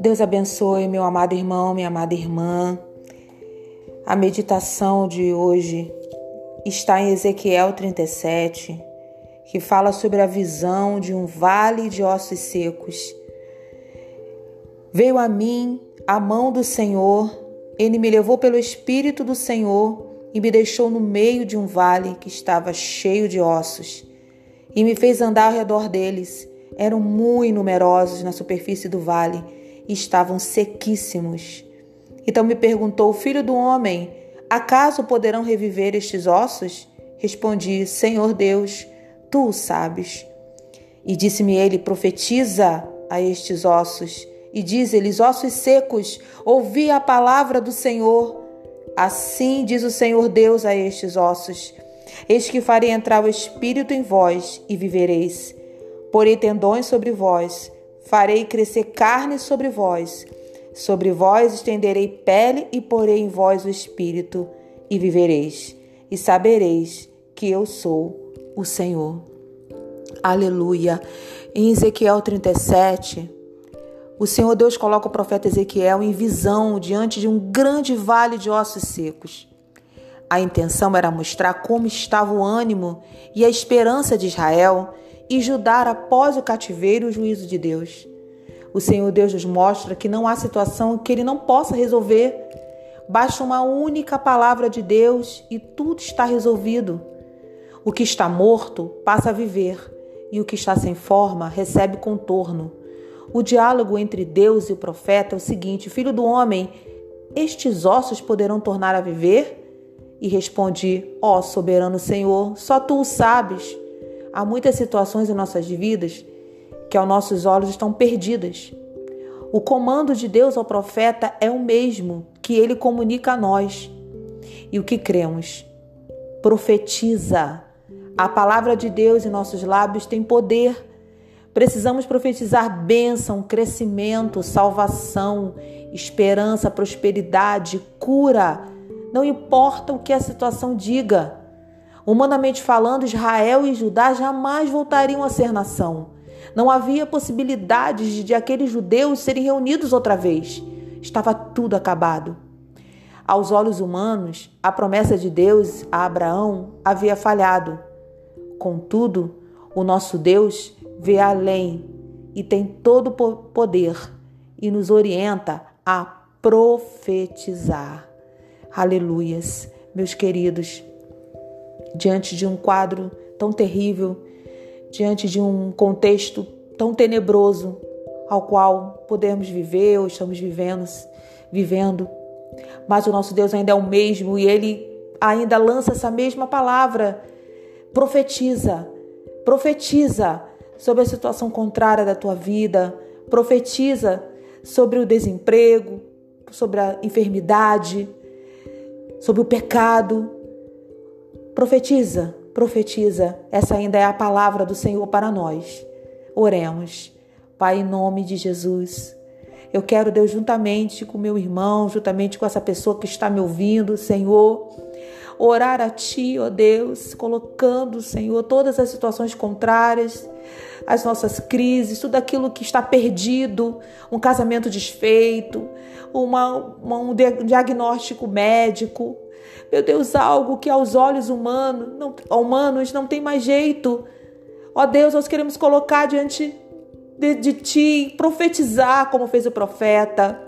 Deus abençoe meu amado irmão, minha amada irmã. A meditação de hoje está em Ezequiel 37, que fala sobre a visão de um vale de ossos secos. Veio a mim a mão do Senhor, ele me levou pelo Espírito do Senhor e me deixou no meio de um vale que estava cheio de ossos, e me fez andar ao redor deles. Eram muito numerosos na superfície do vale e estavam sequíssimos. Então me perguntou: Filho do homem, acaso poderão reviver estes ossos? Respondi: Senhor Deus, tu o sabes. E disse-me ele: Profetiza a estes ossos e diz-lhes: Ossos secos, ouvi a palavra do Senhor. Assim diz o Senhor Deus a estes ossos: Eis que farei entrar o espírito em vós e vivereis. Porei tendões sobre vós Farei crescer carne sobre vós. Sobre vós estenderei pele e porei em vós o espírito, e vivereis, e sabereis que eu sou o Senhor. Aleluia. Em Ezequiel 37, o Senhor Deus coloca o profeta Ezequiel em visão diante de um grande vale de ossos secos. A intenção era mostrar como estava o ânimo e a esperança de Israel e Judá após o cativeiro e o juízo de Deus. O Senhor Deus nos mostra que não há situação que Ele não possa resolver. Basta uma única palavra de Deus e tudo está resolvido. O que está morto passa a viver e o que está sem forma recebe contorno. O diálogo entre Deus e o profeta é o seguinte: Filho do homem, estes ossos poderão tornar a viver? E respondi: Ó oh, soberano Senhor, só tu o sabes. Há muitas situações em nossas vidas que aos nossos olhos estão perdidas. O comando de Deus ao profeta é o mesmo que ele comunica a nós. E o que cremos? Profetiza. A palavra de Deus em nossos lábios tem poder. Precisamos profetizar bênção, crescimento, salvação, esperança, prosperidade, cura. Não importa o que a situação diga. Humanamente falando, Israel e Judá jamais voltariam a ser nação. Não havia possibilidade de aqueles judeus serem reunidos outra vez. Estava tudo acabado. Aos olhos humanos, a promessa de Deus a Abraão havia falhado. Contudo, o nosso Deus vê além e tem todo o poder e nos orienta a profetizar. Aleluias, meus queridos diante de um quadro tão terrível, diante de um contexto tão tenebroso ao qual podemos viver ou estamos vivendo, vivendo. Mas o nosso Deus ainda é o mesmo e ele ainda lança essa mesma palavra. Profetiza, profetiza sobre a situação contrária da tua vida, profetiza sobre o desemprego, sobre a enfermidade, sobre o pecado, Profetiza, profetiza. Essa ainda é a palavra do Senhor para nós. Oremos. Pai, em nome de Jesus. Eu quero, Deus, juntamente com meu irmão, juntamente com essa pessoa que está me ouvindo, Senhor, orar a Ti, ó Deus, colocando, Senhor, todas as situações contrárias, as nossas crises, tudo aquilo que está perdido, um casamento desfeito, uma, uma um diagnóstico médico, meu Deus, algo que aos olhos humanos não, humanos não tem mais jeito. Ó Deus, nós queremos colocar diante de, de ti, profetizar como fez o profeta,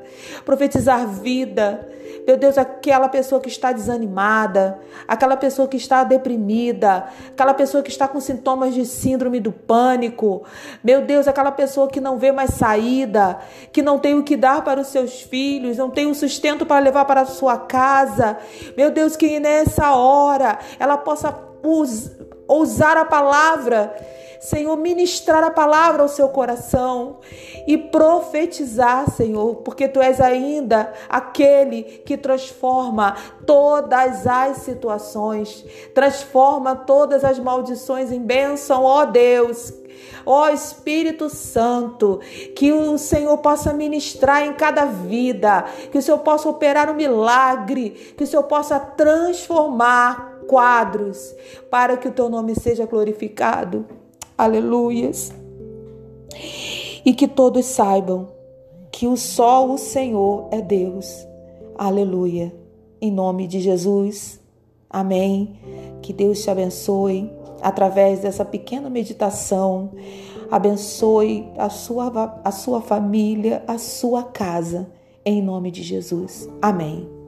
profetizar vida. Meu Deus, aquela pessoa que está desanimada, aquela pessoa que está deprimida, aquela pessoa que está com sintomas de síndrome do pânico. Meu Deus, aquela pessoa que não vê mais saída, que não tem o que dar para os seus filhos, não tem o sustento para levar para a sua casa. Meu Deus, que nessa hora ela possa usar a palavra Senhor, ministrar a palavra ao seu coração e profetizar, Senhor, porque tu és ainda aquele que transforma todas as situações, transforma todas as maldições em bênção, ó Deus. Ó Espírito Santo, que o Senhor possa ministrar em cada vida, que o Senhor possa operar um milagre, que o Senhor possa transformar quadros para que o teu nome seja glorificado. Aleluias. E que todos saibam que o só o Senhor é Deus. Aleluia. Em nome de Jesus. Amém. Que Deus te abençoe através dessa pequena meditação. Abençoe a sua, a sua família, a sua casa. Em nome de Jesus. Amém.